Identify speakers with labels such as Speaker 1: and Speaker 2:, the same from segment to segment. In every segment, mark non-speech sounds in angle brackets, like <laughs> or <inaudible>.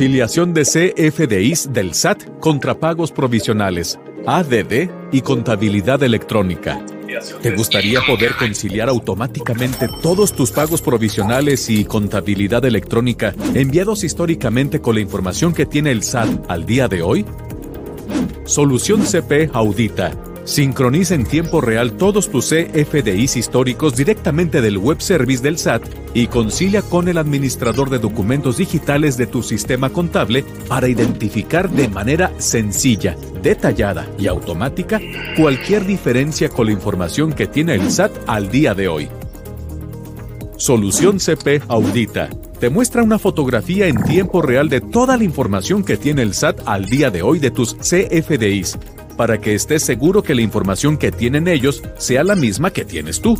Speaker 1: Conciliación de CFDIs del SAT contra pagos provisionales, ADD y contabilidad electrónica. ¿Te gustaría poder conciliar automáticamente todos tus pagos provisionales y contabilidad electrónica enviados históricamente con la información que tiene el SAT al día de hoy? Solución CP Audita Sincroniza en tiempo real todos tus CFDIs históricos directamente del web service del SAT y concilia con el administrador de documentos digitales de tu sistema contable para identificar de manera sencilla, detallada y automática cualquier diferencia con la información que tiene el SAT al día de hoy. Solución CP Audita. Te muestra una fotografía en tiempo real de toda la información que tiene el SAT al día de hoy de tus CFDIs para que estés seguro que la información que tienen ellos sea la misma que tienes tú.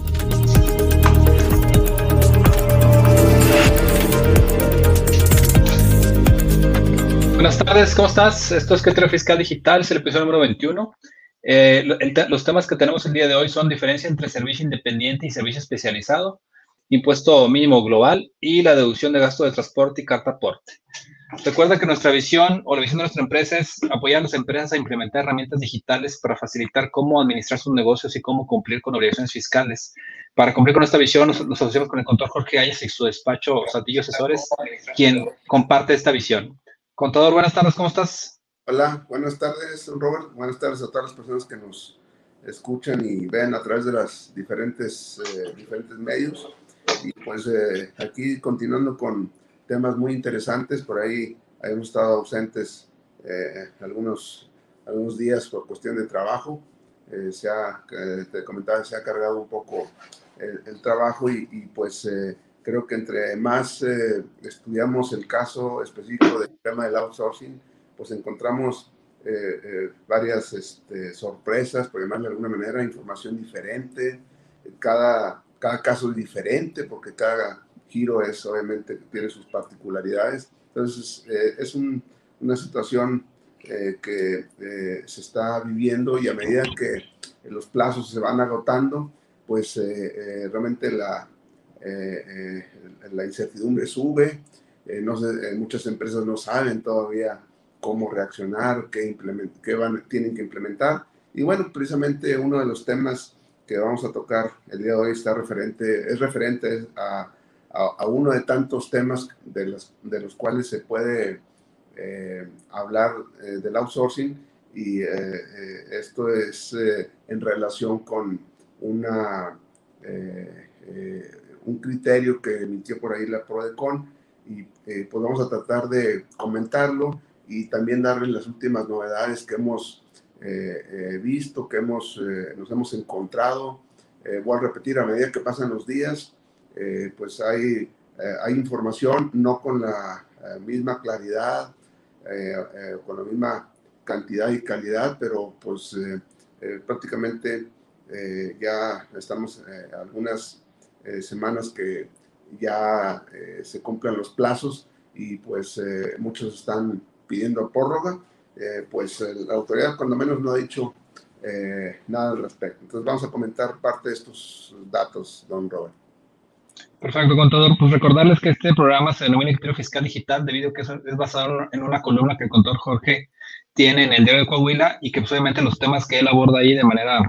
Speaker 2: Buenas tardes, ¿cómo estás? Esto es Criterio Fiscal Digital, es el episodio número 21. Eh, los temas que tenemos el día de hoy son diferencia entre servicio independiente y servicio especializado, impuesto mínimo global y la deducción de gasto de transporte y carta aporte. Recuerda que nuestra visión o la visión de nuestra empresa es apoyar a las empresas a implementar herramientas digitales para facilitar cómo administrar sus negocios y cómo cumplir con obligaciones fiscales. Para cumplir con esta visión, nos, asociamos con el contador Jorge Ayes y su despacho Satillo Asesores, quien comparte esta visión. Contador, buenas tardes, ¿cómo estás?
Speaker 3: Hola, buenas tardes, Robert. Buenas tardes a todas las personas que nos escuchan y ven a través de los diferentes, eh, diferentes medios. Y pues eh, aquí continuando con temas muy interesantes. Por ahí hemos estado ausentes eh, algunos, algunos días por cuestión de trabajo. Eh, se ha, eh, te comentaba, se ha cargado un poco el, trabajo y, pues creo que entre más estudiamos el caso específico del tema del outsourcing, pues encontramos varias este, sorpresas, por llamarlo de alguna manera, información diferente. Cada, cada caso es diferente porque cada Giro es obviamente tiene sus particularidades. Entonces, eh, es una situación eh, que eh, se está viviendo y a medida que los plazos se van agotando, pues realmente la, la incertidumbre sube. no muchas empresas no saben todavía cómo reaccionar, qué, qué van, tienen que implementar. Y bueno, precisamente uno de los temas que vamos a tocar el día de hoy está referente, es referente a a, uno de tantos temas de los, de los cuales se puede eh, hablar eh, del outsourcing y eh, esto es en relación con una, un criterio que emitió por ahí la PRODECON y pues vamos a tratar de comentarlo y también darle las últimas novedades que hemos visto, que hemos, nos hemos encontrado. voy a repetir a medida que pasan los días, eh, pues hay, eh, hay información no con la eh, misma claridad, con la misma cantidad y calidad, pero pues prácticamente ya estamos algunas semanas que ya se cumplen los plazos y pues muchos están pidiendo prórroga, pues la autoridad cuando menos no ha dicho nada al respecto. Entonces vamos a comentar parte de estos datos, don Robert.
Speaker 2: Perfecto, contador. Pues recordarles que este programa se denomina Criterio Fiscal Digital debido a que es basado en una columna que el contador Jorge tiene en el diario de Coahuila y que pues, obviamente los temas que él aborda ahí de manera,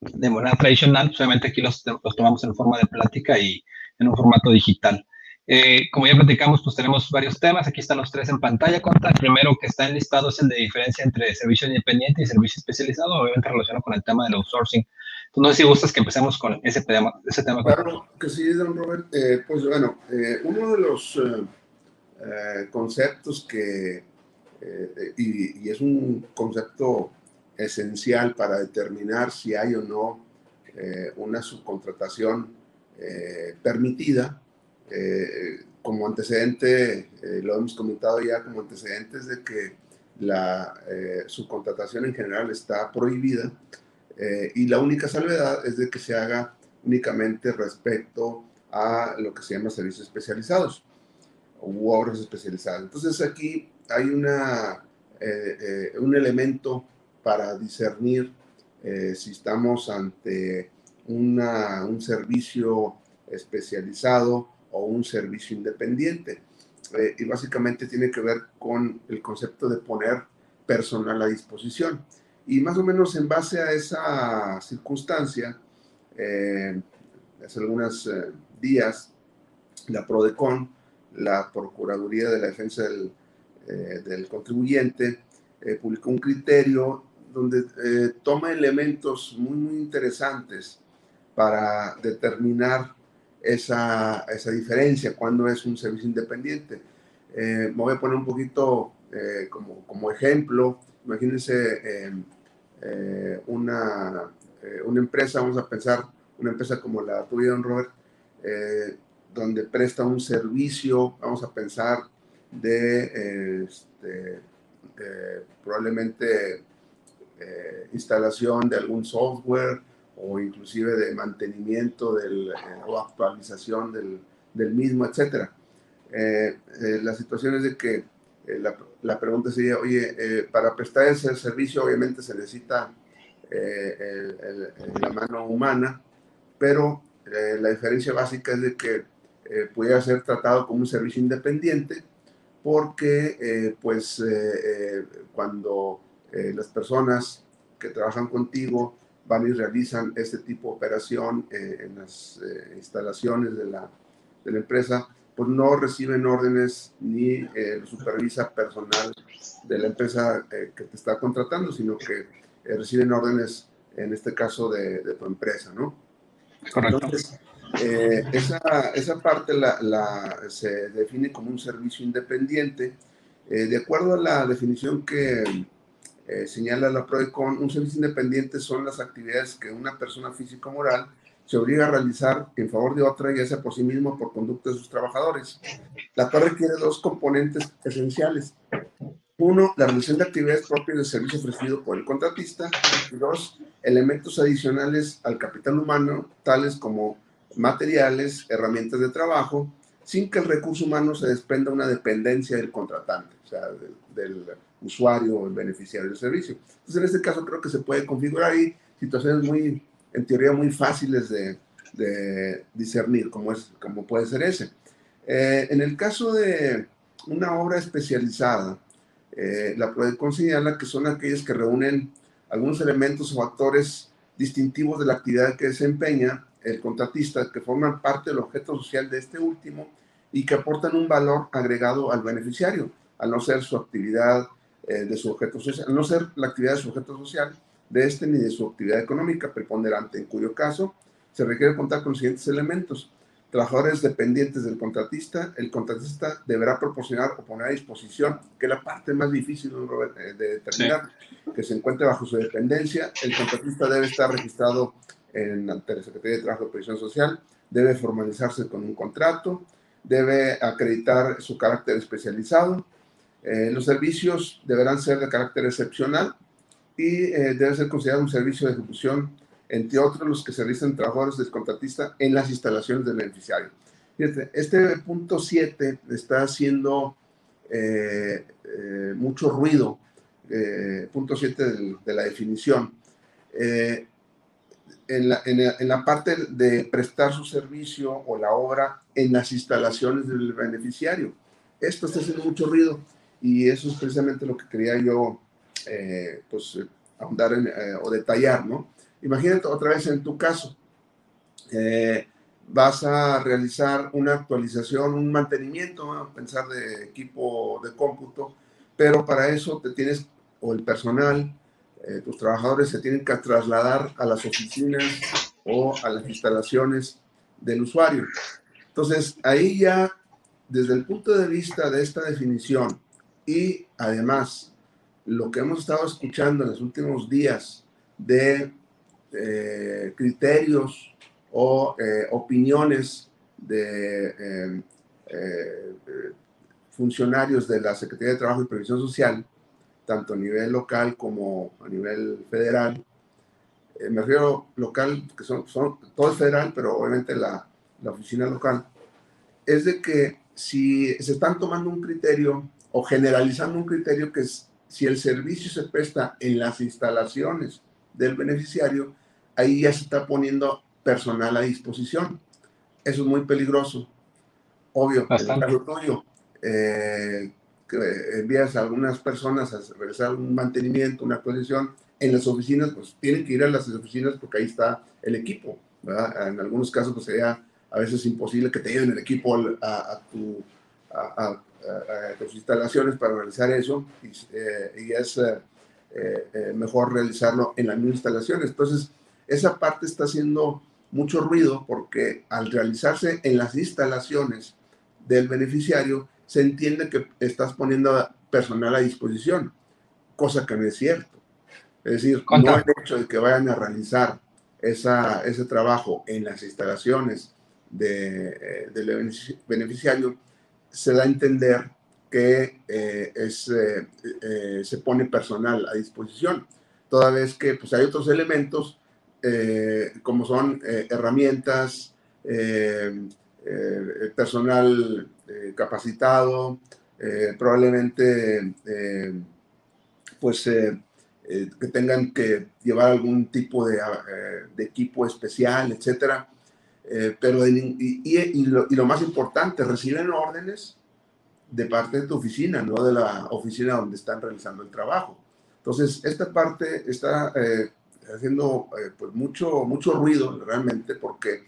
Speaker 2: de manera tradicional, pues, obviamente aquí los, los tomamos en forma de plática y en un formato digital. Eh, como ya platicamos, pues tenemos varios temas. Aquí están los tres en pantalla. El primero que está enlistado es el de diferencia entre servicio independiente y servicio especializado, obviamente relacionado con el tema del outsourcing no sé si gustas que empecemos con ese tema.
Speaker 3: Claro que sí, don Robert. Eh, pues bueno, eh, uno de los eh, conceptos que, y, es un concepto esencial para determinar si hay o no una subcontratación permitida, como antecedente, lo hemos comentado ya como antecedentes de que la subcontratación en general está prohibida eh, y la única salvedad es de que se haga únicamente respecto a lo que se llama servicios especializados u obras especializadas. Entonces aquí hay una, eh, eh, un elemento para discernir si estamos ante una, un servicio especializado o un servicio independiente. y básicamente tiene que ver con el concepto de poner personal a disposición. Y más o menos en base a esa circunstancia, eh, hace algunos eh, días, la PRODECON, la Procuraduría de la Defensa del, del Contribuyente, publicó un criterio donde toma elementos muy, muy interesantes para determinar esa, esa diferencia, cuando es un servicio independiente. Eh, me voy a poner un poquito eh, como, como, ejemplo. Imagínense em, eh, una, una empresa, vamos a pensar, una empresa como la tuya, Robert, donde presta un servicio, vamos a pensar, de este, probablemente instalación de algún software, o inclusive de mantenimiento del, eh, o actualización del, del mismo, etc. Eh, eh, la situación es de que la, la, pregunta sería, oye, para prestar ese servicio obviamente se necesita la mano humana, pero la diferencia básica es de que pudiera ser tratado como un servicio independiente porque pues cuando las personas que trabajan contigo van y realizan este tipo de operación eh, en las eh, instalaciones de la, de la, empresa, pues no reciben órdenes ni eh, supervisa personal de la empresa eh, que te está contratando, sino que reciben órdenes, en este caso, de, de tu empresa, ¿no?
Speaker 2: Correcto.
Speaker 3: Entonces, esa, esa, parte la, la, se define como un servicio independiente. de acuerdo a la definición que eh, señala la PROECON, un servicio independiente son las actividades que una persona física o moral se obliga a realizar en favor de otra, ya sea por sí mismo por conducta de sus trabajadores. La cual requiere dos componentes esenciales. Uno, la realización de actividades propias del servicio ofrecido por el contratista. Y dos, elementos adicionales al capital humano, tales como materiales, herramientas de trabajo, sin que el recurso humano se desprenda una dependencia del contratante, o sea, del usuario o el beneficiario del servicio. Entonces, en este caso creo que se puede configurar ahí situaciones muy, en teoría, muy fáciles de, discernir, como, es, como puede ser ese. Eh, en el caso de una obra especializada, eh, la PRODECON señala que son aquellas que reúnen algunos elementos o factores distintivos de la actividad que desempeña el contratista, que forman parte del objeto social de este último y que aportan un valor agregado al beneficiario, al no ser su actividad eh, de su objeto social, no ser la actividad de su objeto social de este ni de su actividad económica preponderante, en cuyo caso se requiere contar con los siguientes elementos. Trabajadores dependientes del contratista, el contratista deberá proporcionar o poner a disposición, que es la parte más difícil de determinar, que se encuentre bajo su dependencia. El contratista debe estar registrado en la Secretaría de Trabajo y Previsión Social, debe formalizarse con un contrato, debe acreditar su carácter especializado, eh, los servicios deberán ser de carácter excepcional y eh, debe ser considerado un servicio de ejecución, entre otros los que se realizan trabajadores del contratista en las instalaciones del beneficiario. Este punto 7 está haciendo eh, mucho ruido, punto 7 de, la definición. En la, en, la, parte de prestar su servicio o la obra en las instalaciones del beneficiario. Esto está haciendo mucho ruido y eso es precisamente lo que quería yo, eh, pues, ahondar en, eh, o detallar, ¿no? Imagínate otra vez en tu caso, eh, vas a realizar una actualización, un mantenimiento, pensar de equipo de cómputo, pero para eso te tienes, o el personal, tus trabajadores se tienen que trasladar a las oficinas o a las instalaciones del usuario. Entonces, ahí ya, desde el punto de vista de esta definición, y además, lo que hemos estado escuchando en los últimos días de eh, criterios o eh, opiniones de eh, funcionarios de la Secretaría de Trabajo y Previsión Social, tanto a nivel local como a nivel federal, me refiero local, que son, son, todo es federal, pero obviamente la, la oficina local, es de que si se están tomando un criterio o generalizando un criterio que es si el servicio se presta en las instalaciones del beneficiario, ahí ya se está poniendo personal a disposición. Eso es muy peligroso. Obvio, en el caso tuyo, eh, envías a algunas personas a realizar un mantenimiento, una actualización, en las oficinas, pues tienen que ir a las oficinas porque ahí está el equipo, ¿verdad? En algunos casos, pues sería a veces imposible que te lleven el equipo a, tu, a, tus instalaciones para realizar eso y, eh, es eh, eh, mejor realizarlo en las mismas instalaciones. Entonces, esa parte está haciendo mucho ruido porque al realizarse en las instalaciones del beneficiario, se entiende que estás poniendo personal a disposición, cosa que no es cierto. Es decir, no el hecho de que vayan a realizar esa, ese trabajo en las instalaciones de, del beneficiario, se da a entender que eh, es, eh, se pone personal a disposición, toda vez que pues, hay otros elementos como son herramientas, personal capacitado, probablemente pues eh, que tengan que llevar algún tipo de, eh, de equipo especial, etcétera. Eh, pero y, y, lo, y, lo, más importante, reciben órdenes de parte de tu oficina, no de la oficina donde están realizando el trabajo. Entonces, esta parte está haciendo pues mucho, mucho ruido realmente porque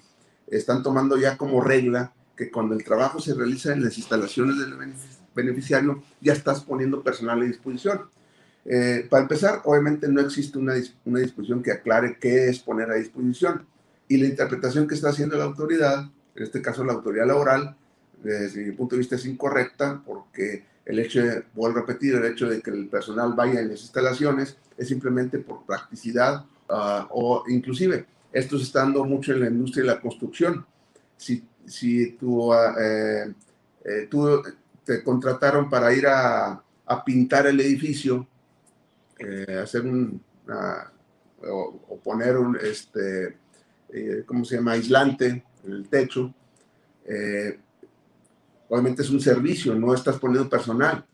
Speaker 3: están tomando ya como regla que cuando el trabajo se realiza en las instalaciones del beneficiario, ya estás poniendo personal a disposición. Eh, para empezar, obviamente no existe una, una, disposición que aclare qué es poner a disposición. Y la interpretación que está haciendo la autoridad, en este caso la autoridad laboral, desde mi punto de vista es incorrecta porque el hecho, de, vuelvo a repetir, el hecho de que el personal vaya en las instalaciones es simplemente por practicidad ah, o inclusive esto se está dando mucho en la industria de la construcción. Si, si tú, ah, eh, tú te contrataron para ir a, pintar el edificio, eh, hacer un, o, poner un, este, eh, ¿cómo se llama?, aislante en el techo. Eh, obviamente es un servicio, no estás poniendo personal.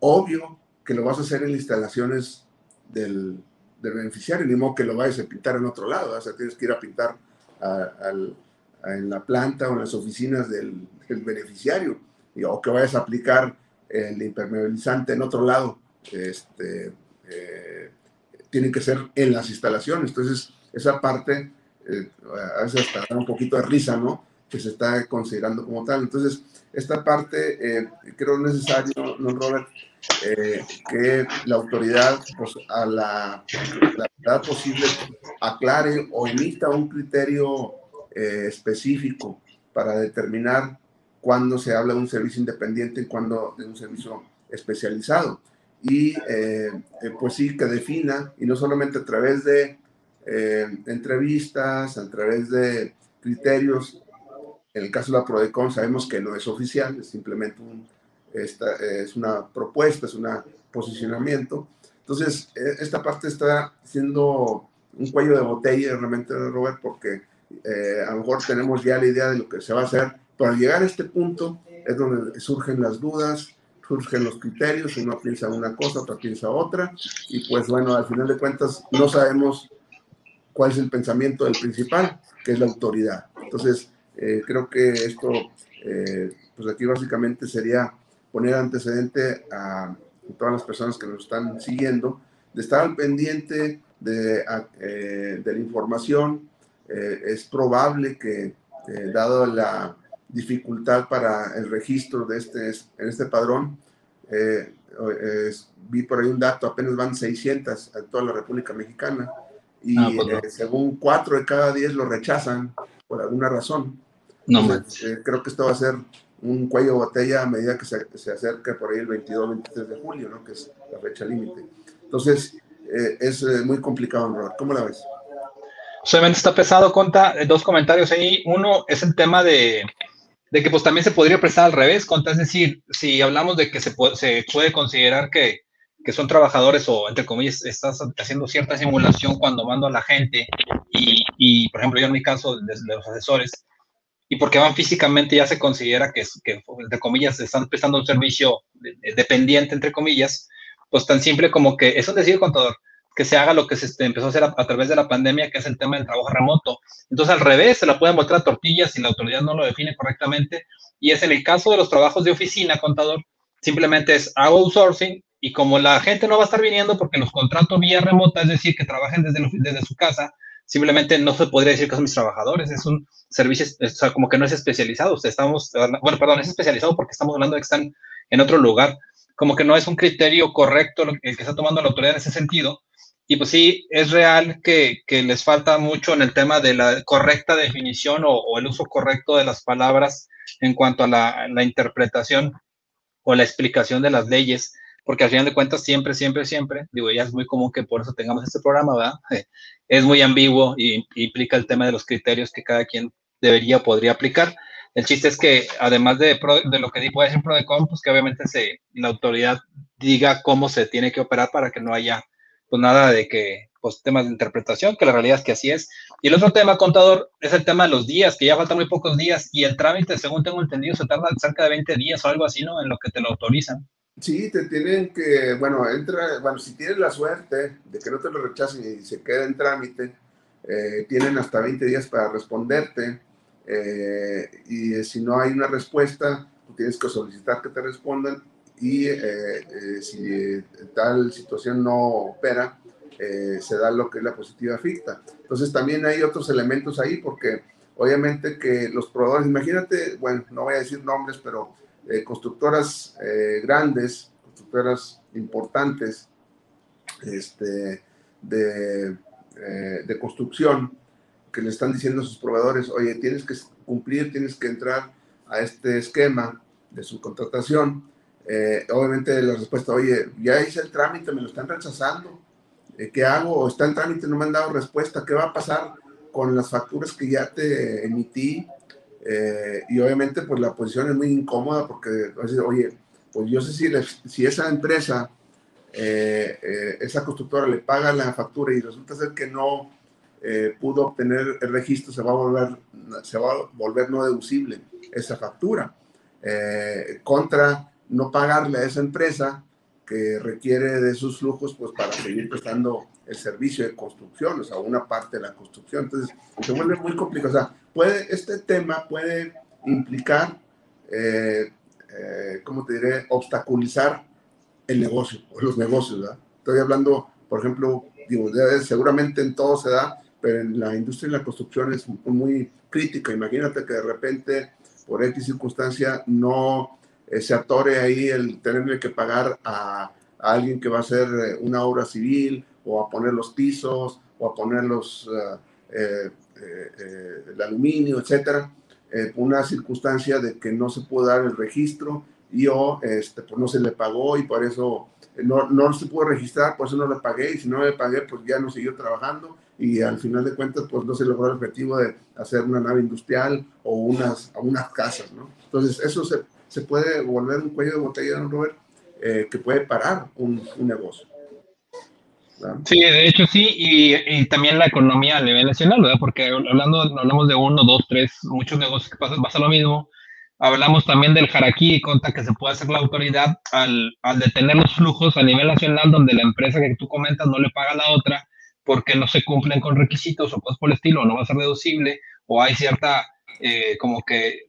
Speaker 3: Obvio que lo vas a hacer en instalaciones del, beneficiario, ni modo que lo vayas a pintar en otro lado, o sea, tienes que ir a pintar en la planta o en las oficinas del, beneficiario, o que vayas a aplicar el impermeabilizante en otro lado, este, eh, tienen que ser en las instalaciones. Entonces, esa parte eh, a veces hasta da un poquito de risa, ¿no? Que se está considerando como tal. Entonces, esta parte eh, creo necesario, ¿no, Robert? Eh, que la autoridad, pues, a la, la posible, aclare o emita un criterio específico para determinar cuándo se habla de un servicio independiente y cuándo de un servicio especializado y eh, eh, pues sí, que defina, y no solamente a través de eh, entrevistas, a través de criterios, en el caso de la PRODECON sabemos que no es oficial, es simplemente un, esta, es una propuesta, es un posicionamiento. Entonces, esta parte está siendo un cuello de botella realmente, Robert, porque a lo mejor tenemos ya la idea de lo que se va a hacer, pero al llegar a este punto es donde surgen las dudas, surgen los criterios, uno piensa una cosa, otro piensa otra, y pues bueno, al final de cuentas no sabemos cuál es el pensamiento del principal, que es la autoridad. Entonces, eh, creo que esto, eh, pues aquí básicamente sería poner antecedente a todas las personas que nos están siguiendo, de estar al pendiente de, eh, de la información. es probable que, dado la dificultad para el registro de este, en este padrón. Eh, vi por ahí un dato, apenas van 600 en toda la República Mexicana y ah, pues eh, según 4 de cada 10 lo rechazan por alguna razón. No, eh, creo que esto va a ser un cuello de botella a medida que se, se acerca por ahí el 22-23 de julio, ¿no? que es la fecha límite. Entonces, es muy complicado, Robert. ¿Cómo la ves?
Speaker 2: Solamente está pesado, Conta. Dos comentarios ahí. Uno es el tema de, de que pues también se podría prestar al revés, es decir, si hablamos de que se puede, se puede considerar que, que, son trabajadores o, entre comillas, estás haciendo cierta simulación cuando mando a la gente y, y por ejemplo, yo en mi caso, de, los asesores, y porque van físicamente ya se considera que, que entre comillas, están prestando un servicio dependiente, entre comillas, pues tan simple como que, eso decir, contador, que se haga lo que se empezó a hacer a, través de la pandemia, que es el tema del trabajo remoto. Entonces, al revés, se la pueden mostrar tortillas si la autoridad no lo define correctamente, Y es en el caso de los trabajos de oficina, contador, simplemente es outsourcing y como la gente no va a estar viniendo porque los contratos vía remota, es decir, que trabajen desde, desde su casa, simplemente no se podría decir que son mis trabajadores, es un servicio, o sea, como que no es especializado, estamos, bueno, perdón, es especializado porque estamos hablando de que están en otro lugar, como que no es un criterio correcto el que está tomando la autoridad en ese sentido, y pues sí, es real que, que les falta mucho en el tema de la correcta definición o, el uso correcto de las palabras en cuanto a la, la interpretación o la explicación de las leyes, porque al final de cuentas siempre, siempre, siempre, digo, ya es muy común que por eso tengamos este programa, ¿verdad? <laughs> Es muy ambiguo y implica el tema de los criterios que cada quien debería o podría aplicar. El chiste es que, además de, de lo que puede decir PRODECON, pues que obviamente se, la autoridad diga cómo se tiene que operar para que no haya pues nada de que, pues temas de interpretación, que la realidad es que así es. Y el otro tema, contador, es el tema de los días, que ya faltan muy pocos días y el trámite, según tengo entendido, se tarda cerca de 20 días o algo así, ¿no? En lo que te lo autorizan.
Speaker 3: Sí, te tienen que, bueno, entra, bueno, si tienes la suerte de que no te lo rechacen y se quede en trámite, eh, tienen hasta 20 días para responderte. Eh, y si no hay una respuesta, tú tienes que solicitar que te respondan y eh, si tal situación no opera, se da lo que es la positiva ficta. Entonces también hay otros elementos ahí porque obviamente que los proveedores, imagínate, bueno, no voy a decir nombres, pero constructoras eh, grandes, constructoras importantes este, de, eh, de, construcción, que le están diciendo a sus proveedores, oye, tienes que cumplir, tienes que entrar a este esquema de subcontratación. Eh, obviamente la respuesta, oye, ya hice el trámite, me lo están rechazando, ¿qué hago? Está en trámite, no me han dado respuesta, ¿qué va a pasar con las facturas que ya te emití? Eh, y obviamente pues la posición es muy incómoda porque, oye, pues yo sé si, si esa empresa, eh, eh, esa constructora le paga la factura y resulta ser que no pudo obtener el registro, se va a volver, se va a volver no deducible esa factura. contra no pagarle a esa empresa que requiere de sus flujos pues para seguir prestando el servicio de construcción, o sea, una parte de la construcción. Entonces, se vuelve muy complicado. O sea, puede, este tema puede implicar, eh, eh, ¿cómo te diré?, obstaculizar el negocio o los negocios, ¿verdad? Estoy hablando, por ejemplo, digo, seguramente en todo se da, pero en la industria de la construcción es muy crítica. Imagínate que de repente, por X circunstancia, no eh, se atore ahí el tenerle que pagar a, a, alguien que va a hacer una obra civil o a poner los pisos, o a poner los, eh, eh, eh, el aluminio, etcétera, una circunstancia de que no se pudo dar el registro y o este, pues no se le pagó y por eso no, no se pudo registrar, por eso no le pagué y si no le pagué pues ya no siguió trabajando y al final de cuentas pues no se logró el objetivo de hacer una nave industrial o unas, unas casas, ¿no? Entonces eso se, se puede volver un cuello de botella, don Robert, que puede parar un, un negocio.
Speaker 2: Sí, de hecho sí, y, también la economía a nivel nacional, ¿verdad? Porque hablando, hablamos de uno, dos, tres, muchos negocios que pasan, pasa lo mismo. Hablamos también del jaraquí y conta que se puede hacer la autoridad al, al detener los flujos a nivel nacional, donde la empresa que tú comentas no le paga a la otra porque no se cumplen con requisitos o cosas por el estilo, no va a ser deducible, o hay cierta, eh, como que,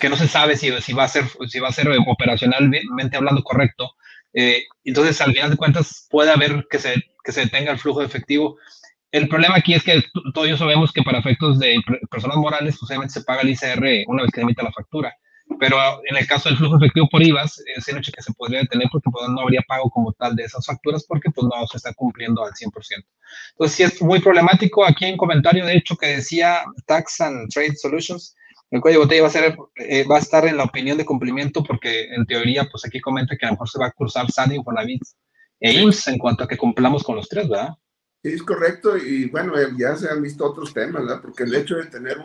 Speaker 2: que no se sabe si, si, va a ser, si va a ser operacionalmente hablando correcto eh, entonces, al final de cuentas, puede haber que se, que se detenga el flujo de efectivo. El problema aquí es que todos sabemos que para efectos de personas morales, pues obviamente se paga el ICR una vez que emite la factura. Pero en el caso del flujo efectivo por IVAs, es el hecho que se podría detener porque pues, no habría pago como tal de esas facturas porque pues no se está cumpliendo al 100%. Entonces, sí es muy problemático. Aquí en comentario, de hecho, que decía Tax and Trade Solutions, el cuello de botella va a, estar en la opinión de cumplimiento porque en teoría, pues aquí comenta que a lo mejor se va a cruzar SAD, Infonavit e IMSS en cuanto a que cumplamos con los tres, ¿verdad?
Speaker 3: Sí, es correcto y bueno, eh, ya se han visto otros temas, ¿verdad? Porque el hecho de tener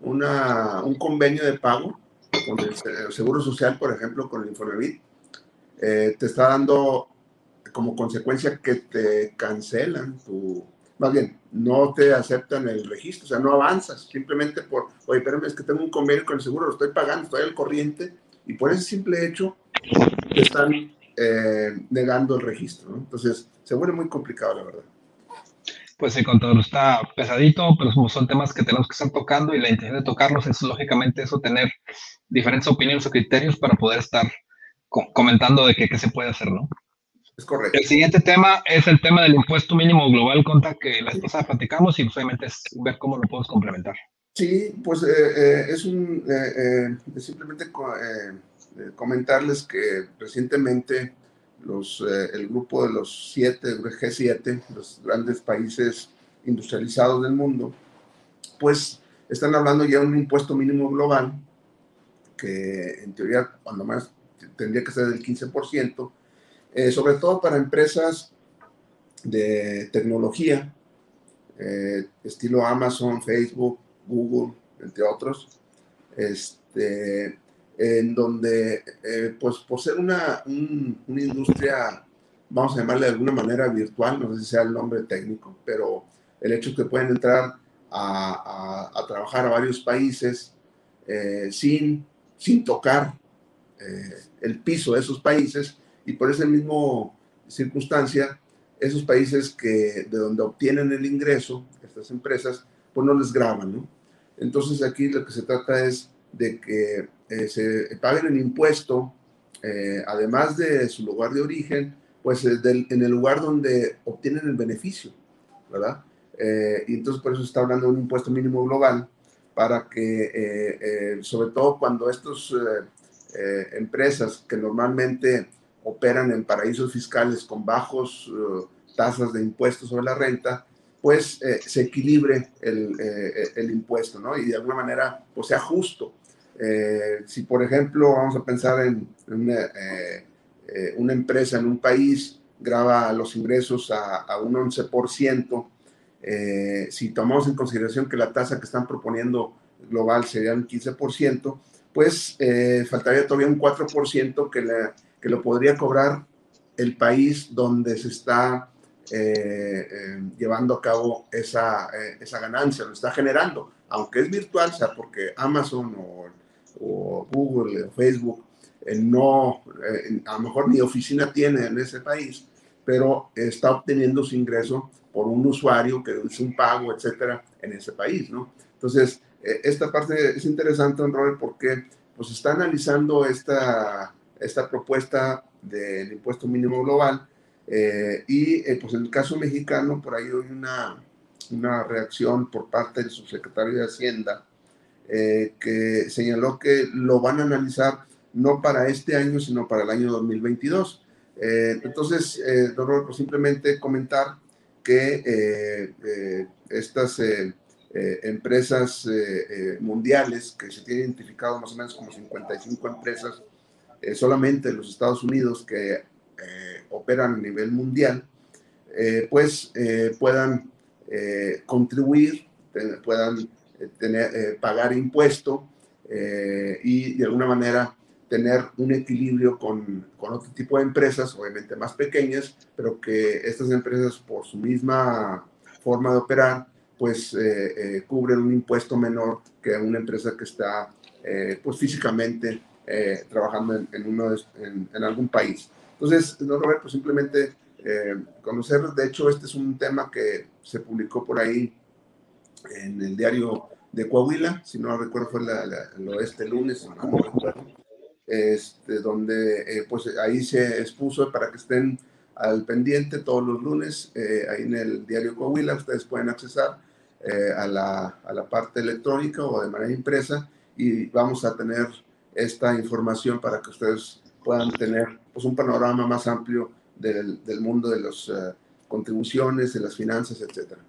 Speaker 3: un convenio de pago con el Seguro Social, por ejemplo, con el Infonavit, eh, te está dando como consecuencia que te cancelan tu, más bien, no te aceptan el registro, o sea, no avanzas, simplemente por, oye, espérame, es que tengo un convenio con el seguro, lo estoy pagando, estoy al corriente, y por ese simple hecho te están eh, negando el registro, ¿no? Entonces, se vuelve muy complicado, la verdad.
Speaker 2: pues el contador está pesadito, pero son temas que tenemos que estar tocando y la intención de tocarlos es lógicamente eso, tener diferentes opiniones o criterios para poder estar comentando de qué se puede hacer, ¿no?
Speaker 3: Es correcto.
Speaker 2: El siguiente tema es el tema del impuesto mínimo global contra que la esposa platicamos y obviamente es ver cómo lo podemos complementar.
Speaker 3: Sí, pues eh, eh, es un eh, simplemente comentarles que recientemente los, el grupo de los siete, G7, los grandes países industrializados del mundo, pues están hablando ya de un impuesto mínimo global que en teoría cuando más tendría que ser del 15%, eh, sobre todo para empresas de tecnología, eh, estilo Amazon, Facebook, Google, entre otros, este, en donde, eh, pues por ser una, una industria, vamos a llamarle de alguna manera virtual, no sé si sea el nombre técnico, pero el hecho es que pueden entrar a, a, a trabajar a varios países sin, sin tocar el piso de esos países, y por esa misma circunstancia, esos países que de donde obtienen el ingreso, estas empresas, pues no les graban, ¿no? Entonces aquí lo que se trata es de que eh, se paguen el impuesto, eh, además de su lugar de origen, pues eh, en el lugar donde obtienen el beneficio, ¿verdad? y entonces por eso se está hablando de un impuesto mínimo global, para que, sobre todo cuando estas empresas que normalmente operan en paraísos fiscales con bajos eh, tasas de impuestos sobre la renta, pues eh, se equilibre el, eh, el, impuesto, ¿no? Y de alguna manera, pues sea justo. si, por ejemplo, vamos a pensar en, una, una, empresa en un país graba los ingresos a, a un 11%, si tomamos en consideración que la tasa que están proponiendo global sería un 15%, pues faltaría todavía un 4% que la que lo podría cobrar el país donde se está eh, eh, llevando a cabo esa, eh, esa, ganancia, lo está generando, aunque es virtual, sea porque Amazon o, Google o Facebook no, a lo mejor ni oficina tiene en ese país, pero está obteniendo su ingreso por un usuario que hizo un pago, etcétera, en ese país, ¿no? Entonces, esta parte es interesante, Robert, porque pues está analizando esta esta propuesta del impuesto mínimo global. Eh, y eh, pues en el caso mexicano, por ahí hay una, una reacción por parte del subsecretario de Hacienda eh, que señaló que lo van a analizar no para este año, sino para el año 2022. entonces, don pues simplemente comentar que estas empresas mundiales, que se tienen identificado más o menos como 55 empresas, eh, solamente los Estados Unidos que eh, operan a nivel mundial, eh, pues puedan contribuir, puedan tener, pagar impuesto y de alguna manera tener un equilibrio con, con, otro tipo de empresas, obviamente más pequeñas, pero que estas empresas por su misma forma de operar, pues cubren un impuesto menor que una empresa que está pues físicamente eh, trabajando en, uno en, algún país. Entonces, no, Roberto, simplemente eh, conocer, de hecho, este es un tema que se publicó por ahí en el diario de Coahuila, si no recuerdo fue lo este lunes, no recuerdo, este, donde eh, pues ahí se expuso para que estén al pendiente todos los lunes, ahí en el diario Coahuila, ustedes pueden accesar a, la, a la parte electrónica o de manera impresa y vamos a tener esta información para que ustedes puedan tener pues, un panorama más amplio del, del mundo de las eh, contribuciones, de las finanzas, etcétera.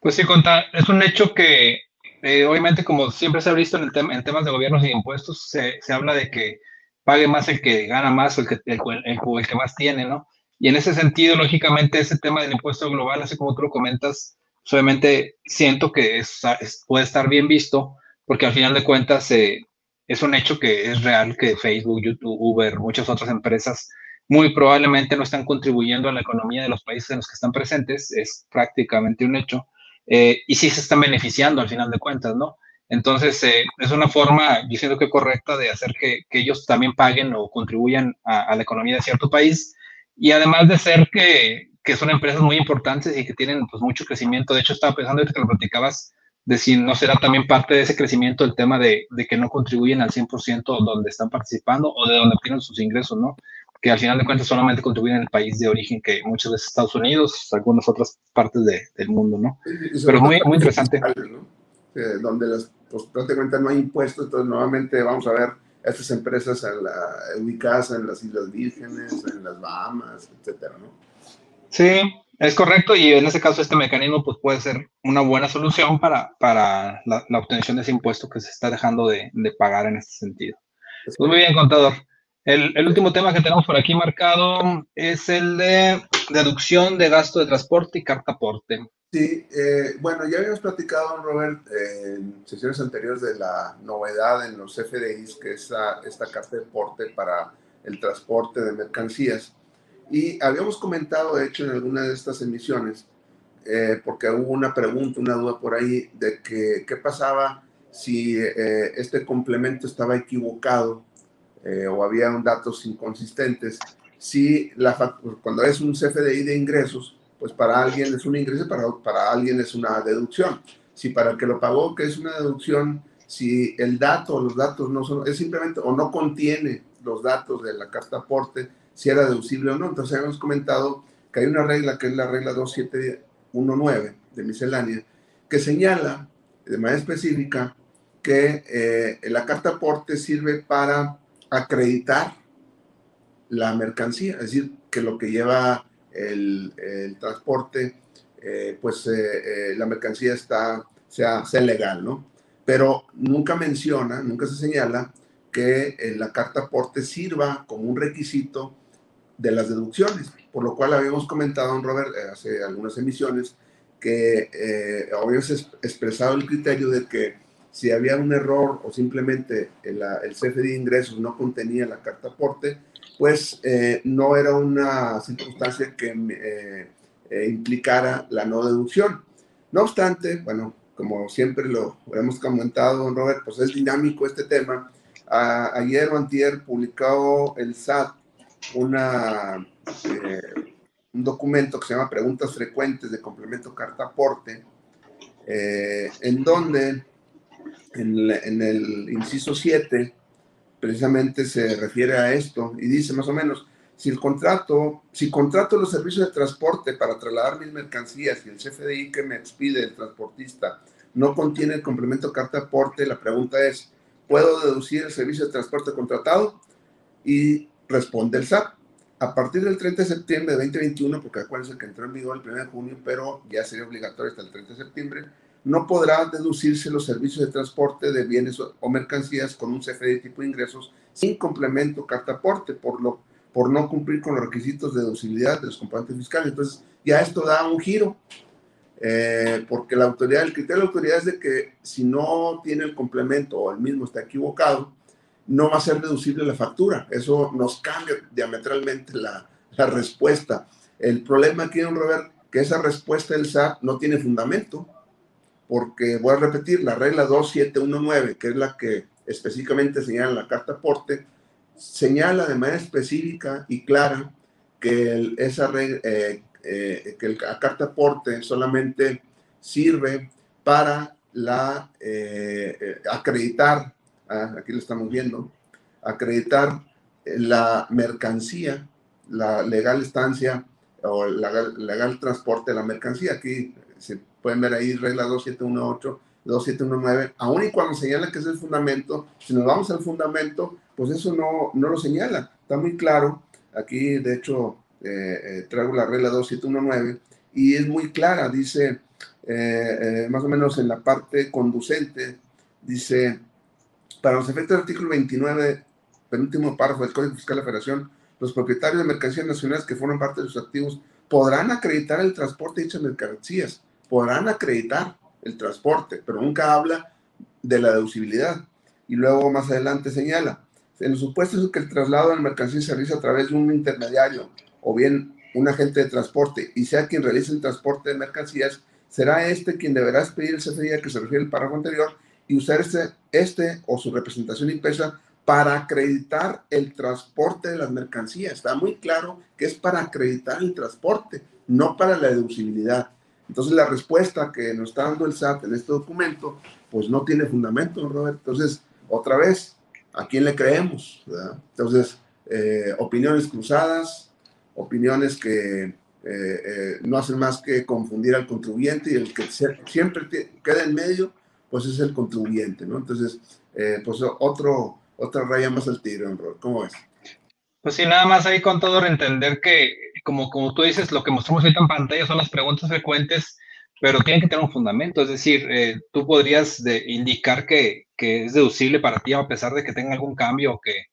Speaker 2: Pues sí, Conta, es un hecho que eh, obviamente como siempre se ha visto en, el en temas de gobiernos y impuestos, se, se, habla de que pague más el que gana más o el que, el, el, que más tiene, ¿no? Y en ese sentido, lógicamente, ese tema del impuesto global, así como tú lo comentas, pues, obviamente siento que es, puede estar bien visto, porque al final de cuentas se es un hecho que es real que Facebook, YouTube, Uber, muchas otras empresas muy probablemente no están contribuyendo a la economía de los países en los que están presentes, es prácticamente un hecho, eh, y sí se están beneficiando al final de cuentas, ¿no? Entonces, eh, es una forma, diciendo que correcta, de hacer que, que ellos también paguen o contribuyan a, la economía de cierto país, y además de ser que, que son empresas muy importantes y que tienen pues mucho crecimiento. De hecho, estaba pensando que lo platicabas de si no será también parte de ese crecimiento el tema de, de que no contribuyen al 100% donde están participando o de donde obtienen sus ingresos, ¿no? Que al final de cuentas solamente contribuyen en el país de origen, que muchas veces Estados Unidos, algunas otras partes de, del mundo, ¿no? Pero muy, muy interesante.
Speaker 3: donde las, pues, prácticamente no hay impuestos, entonces nuevamente vamos a ver estas empresas en la, ubicadas en las Islas Vírgenes, en las Bahamas, etcétera, ¿no?
Speaker 2: Sí, es correcto y en ese caso este mecanismo pues, puede ser una buena solución para, para la, obtención de ese impuesto que se está dejando de, de pagar en este sentido. Pues muy bien, contador. El, el, último tema que tenemos por aquí marcado es el de deducción de gasto de transporte y carta aporte.
Speaker 3: Sí, eh, bueno, ya habíamos platicado, Robert, en sesiones anteriores de la novedad en los FDIs, que es esta, esta carta de aporte para el transporte de mercancías. Y habíamos comentado, de hecho, en alguna de estas emisiones, eh, porque hubo una pregunta, una duda por ahí, de que qué pasaba si eh, este complemento estaba equivocado eh, o había datos inconsistentes. Si la, cuando es un CFDI de ingresos, pues para alguien es un ingreso, para, para alguien es una deducción. Si para el que lo pagó, que es una deducción, si el dato los datos no son, es simplemente o no contiene los datos de la carta aporte, si era deducible o no. Entonces hemos comentado que hay una regla que es la regla 2719 de miscelánea, que señala de manera específica que eh, la carta aporte sirve para acreditar la mercancía, es decir, que lo que lleva el, transporte, eh, pues eh, la mercancía está, sea, sea legal, ¿no? Pero nunca menciona, nunca se señala que la carta aporte sirva como un requisito de las deducciones, por lo cual habíamos comentado, Robert, eh, hace algunas emisiones, que eh, habíamos expresado el criterio de que si había un error o simplemente el, el CFD de ingresos no contenía la carta aporte, pues eh, no era una circunstancia que implicara la no deducción. No obstante, bueno, como siempre lo hemos comentado, Robert, pues es dinámico este tema. ayer o antier publicado el SAT una, eh, un documento que se llama Preguntas Frecuentes de Complemento Carta Aporte, eh, en donde en, el inciso 7 precisamente se refiere a esto y dice más o menos, si el contrato, si contrato los servicios de transporte para trasladar mis mercancías y el CFDI que me expide el transportista no contiene el complemento carta aporte, la pregunta es, ¿puedo deducir el servicio de transporte contratado? Y responde el SAT. A partir del 30 de septiembre de 2021, porque acuérdense que entró en vigor el 1 de junio, pero ya sería obligatorio hasta el 30 de septiembre, no podrá deducirse los servicios de transporte de bienes o mercancías con un CFD tipo de ingresos sin complemento carta aporte, por, lo, por no cumplir con los requisitos de deducibilidad de los componentes fiscales. Entonces, ya esto da un giro, eh, porque la autoridad, el criterio de la autoridad es de que si no tiene el complemento o el mismo está equivocado, no va a ser deducible la factura. Eso nos cambia diametralmente la, respuesta. El problema aquí, don Robert, que esa respuesta del SAT no tiene fundamento, porque voy a repetir, la regla 2719, que es la que específicamente señala la carta aporte, señala de manera específica y clara que esa eh, eh, que la carta aporte solamente sirve para la eh, acreditar Aquí lo estamos viendo, acreditar la mercancía, la legal estancia o el legal, transporte de la mercancía. Aquí se pueden ver ahí regla 2718, 2719, aún y cuando señala que es el fundamento, si nos vamos al fundamento, pues eso no, no lo señala, está muy claro. Aquí, de hecho, eh, eh, traigo la regla 2719 y es muy clara, dice, eh, más o menos en la parte conducente, dice, para los efectos del artículo 29, penúltimo párrafo del Código Fiscal de la Federación, los propietarios de mercancías nacionales que forman parte de sus activos podrán acreditar el transporte de dichas mercancías, podrán acreditar el transporte, pero nunca habla de la deducibilidad. Y luego más adelante señala, en los supuestos en que el traslado de la mercancía se realiza a través de un intermediario o bien un agente de transporte y sea quien realice el transporte de mercancías, será este quien deberá expedir el CFDI que se refiere el párrafo anterior y usar este, este o su representación impresa para acreditar el transporte de las mercancías. Está muy claro que es para acreditar el transporte, no para la deducibilidad. Entonces la respuesta que nos está dando el SAT en este documento, pues no tiene fundamento, Robert. Entonces, otra vez, ¿a quién le creemos? Entonces, eh, opiniones cruzadas, opiniones que eh, eh, no hacen más que confundir al contribuyente y el que siempre queda en medio, pues es el contribuyente, ¿no? Entonces, pues otro otra raya más al tiro, rol. ¿Cómo es?
Speaker 2: Pues sí, nada más ahí con todo entender que, como, como tú dices, lo que mostramos ahorita en pantalla son las preguntas frecuentes, pero tienen que tener un fundamento. Es decir, eh, tú podrías de indicar que, que, es deducible para ti a pesar de que tenga algún cambio o que,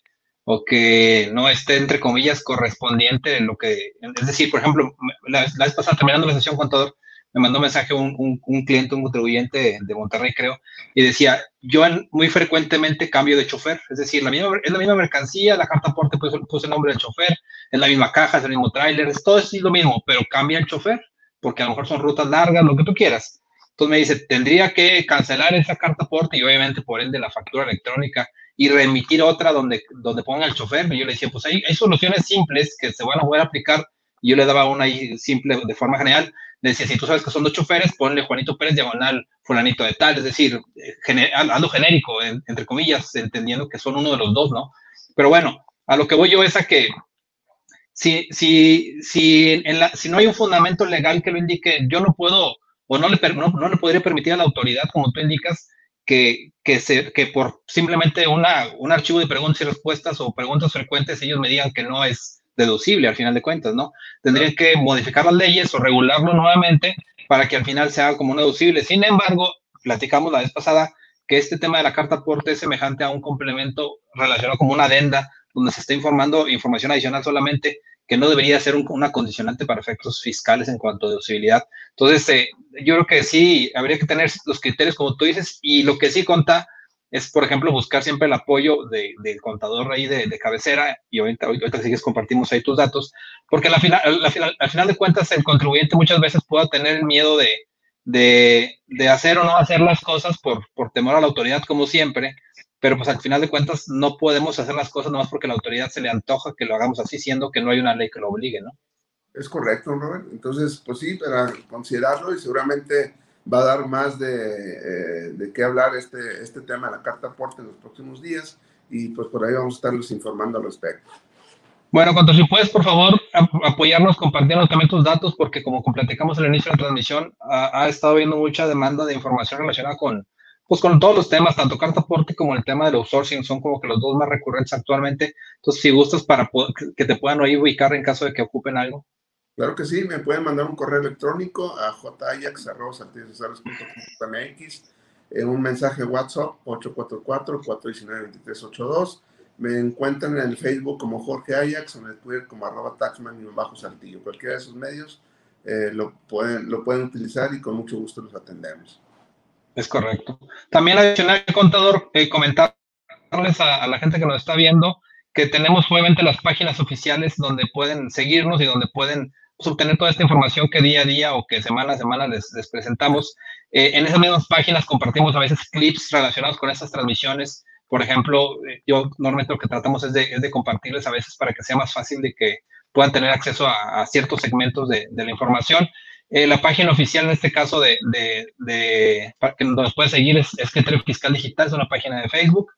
Speaker 2: o que no esté, entre comillas, correspondiente en lo que... Es decir, por ejemplo, la, la vez pasada, terminando la sesión, contador, me mandó un mensaje un, un, cliente, un contribuyente de Monterrey, creo, y decía, yo muy frecuentemente cambio de chofer, es decir, la misma, es la misma mercancía, la carta aporte puse, puse el nombre del chofer, es la misma caja, es el mismo tráiler, es todo es lo mismo, pero cambia el chofer, porque a lo mejor son rutas largas, lo que tú quieras. Entonces me dice, tendría que cancelar esa carta aporte y obviamente por ende la factura electrónica y remitir otra donde, donde ponga el chofer. Y yo le decía, pues hay, hay soluciones simples que se van a poder aplicar. Y yo le daba una ahí simple de forma general decía, si tú sabes que son dos choferes, ponle Juanito Pérez diagonal fulanito de tal, es decir, ando genérico, entre comillas, entendiendo que son uno de los dos, ¿no? Pero bueno, a lo que voy yo es a que si, si, si, si no hay un fundamento legal que lo indique, yo no puedo o no le, no le podría permitir a la autoridad, como tú indicas, que, que, se, que por simplemente una, un archivo de preguntas y respuestas o preguntas frecuentes ellos me digan que no es deducible al final de cuentas, ¿no? Tendrían que modificar las leyes o regularlo nuevamente para que al final sea como un deducible. Sin embargo, platicamos la vez pasada que este tema de la carta aporte es semejante a un complemento relacionado como una adenda donde se está informando información adicional solamente que no debería ser un, una condicionante para efectos fiscales en cuanto a deducibilidad. Entonces, eh, yo creo que sí, habría que tener los criterios como tú dices y lo que sí conta es, por ejemplo, buscar siempre el apoyo de, del contador ahí de, de, cabecera, y ahorita, ahorita sigues compartimos ahí tus datos, porque al final, al final de cuentas el contribuyente muchas veces pueda tener el miedo de, de, de, hacer o no hacer las cosas por, por temor a la autoridad, como siempre, pero pues al final de cuentas no podemos hacer las cosas nomás porque la autoridad se le antoja que lo hagamos así, siendo que no hay una ley que lo obligue, ¿no?
Speaker 3: Es correcto, Robert. Entonces, pues sí, para considerarlo y seguramente va a dar más de, eh, de qué hablar este, este tema de la carta aporte en los próximos días y pues por ahí vamos a estarles informando al respecto.
Speaker 2: Bueno, cuando si puedes, por favor, apoyarnos compartiendo también tus datos, porque como platicamos al inicio de la transmisión, ha, ha, estado habiendo mucha demanda de información relacionada con, pues, con todos los temas, tanto carta aporte como el tema del outsourcing, son como que los dos más recurrentes actualmente. Entonces, si gustas para que te puedan ahí ubicar en caso de que ocupen algo.
Speaker 3: Claro que sí, me pueden mandar un correo electrónico a jayax.mx, en un mensaje WhatsApp 844-419-2382. Me encuentran en el Facebook como Jorge Ajax, en el Twitter como arroba taxman y bajo saltillo. Cualquiera de esos medios eh, lo, pueden, lo pueden utilizar y con mucho gusto los atendemos.
Speaker 2: Es correcto. También adicional, contador, eh, comentarles a, a la gente que nos está viendo que tenemos obviamente las páginas oficiales donde pueden seguirnos y donde pueden obtener toda esta información que día a día o que semana a semana les, presentamos. Eh, en esas mismas páginas compartimos a veces clips relacionados con estas transmisiones. Por ejemplo, eh, yo normalmente lo que tratamos es de, es de, compartirles a veces para que sea más fácil de que puedan tener acceso a, ciertos segmentos de, la información. Eh, la página oficial en este caso de, de que nos puede seguir es, es Fiscal Digital, es una página de Facebook.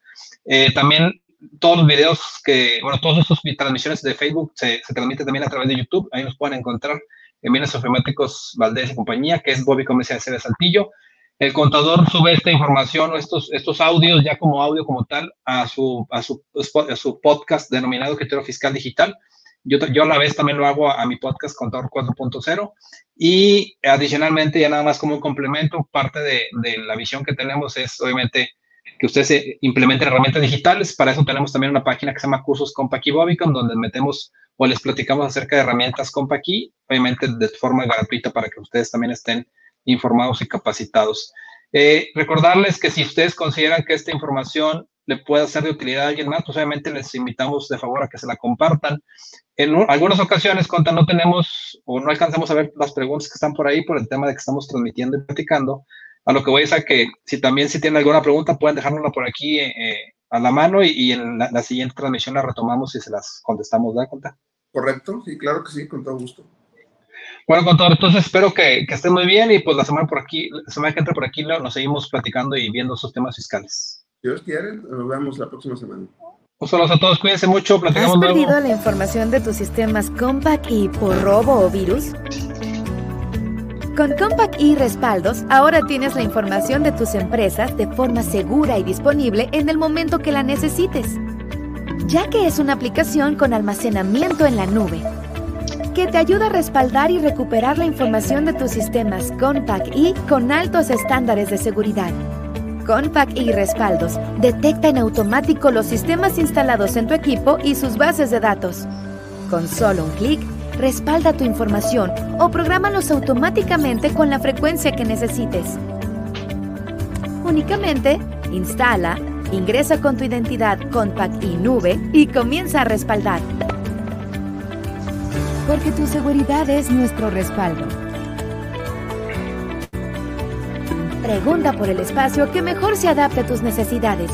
Speaker 2: También todos los videos que, bueno, todas estas transmisiones de Facebook se, se transmiten también a través de YouTube. Ahí nos pueden encontrar en Bienes Ofimáticos Valdés y compañía, que es Bobby Comercial de Saltillo. El contador sube esta información o estos, estos audios ya como audio como tal a su, a su, a su podcast denominado Criterio Fiscal Digital. Yo, yo a la vez también lo hago a, a mi podcast Contador 4.0 y adicionalmente ya nada más como un complemento, parte de, de la visión que tenemos es obviamente que ustedes se implementen herramientas digitales. Para eso tenemos también una página que se llama Cursos Compaqui Bobicom, donde metemos o les platicamos acerca de herramientas Compaqui, obviamente de forma gratuita para que ustedes también estén informados y capacitados. Eh, recordarles que si ustedes consideran que esta información le puede ser de utilidad a alguien más, pues obviamente les invitamos de favor a que se la compartan. En algunas ocasiones, Conta, no tenemos o no alcanzamos a ver las preguntas que están por ahí por el tema de que estamos transmitiendo y platicando, a lo que voy es a que si también si tienen alguna pregunta pueden dejárnosla por aquí eh, a la mano y, en la, siguiente transmisión la retomamos y se las contestamos, ¿da cuenta?
Speaker 3: Correcto, sí, claro que sí, con todo gusto.
Speaker 2: Bueno, con todo, entonces espero que, que, estén muy bien y pues la semana por aquí, la semana que entra por aquí nos seguimos platicando y viendo esos temas fiscales.
Speaker 3: Dios quiere, nos vemos la próxima semana.
Speaker 2: Un saludo a todos, cuídense mucho, platicamos
Speaker 4: ¿Has perdido la información de tus sistemas Compact y por robo o virus? Con Compact y Respaldos, ahora tienes la información de tus empresas de forma segura y disponible en el momento que la necesites, ya que es una aplicación con almacenamiento en la nube, que te ayuda a respaldar y recuperar la información de tus sistemas Compact y con altos estándares de seguridad. Compact y Respaldos detecta en automático los sistemas instalados en tu equipo y sus bases de datos. Con solo un clic, respalda tu información o prográmalos automáticamente con la frecuencia que necesites. Únicamente, instala, ingresa con tu identidad Compact y Nube y comienza a respaldar. Porque tu seguridad es nuestro respaldo. Pregunta por el espacio que mejor se adapte a tus necesidades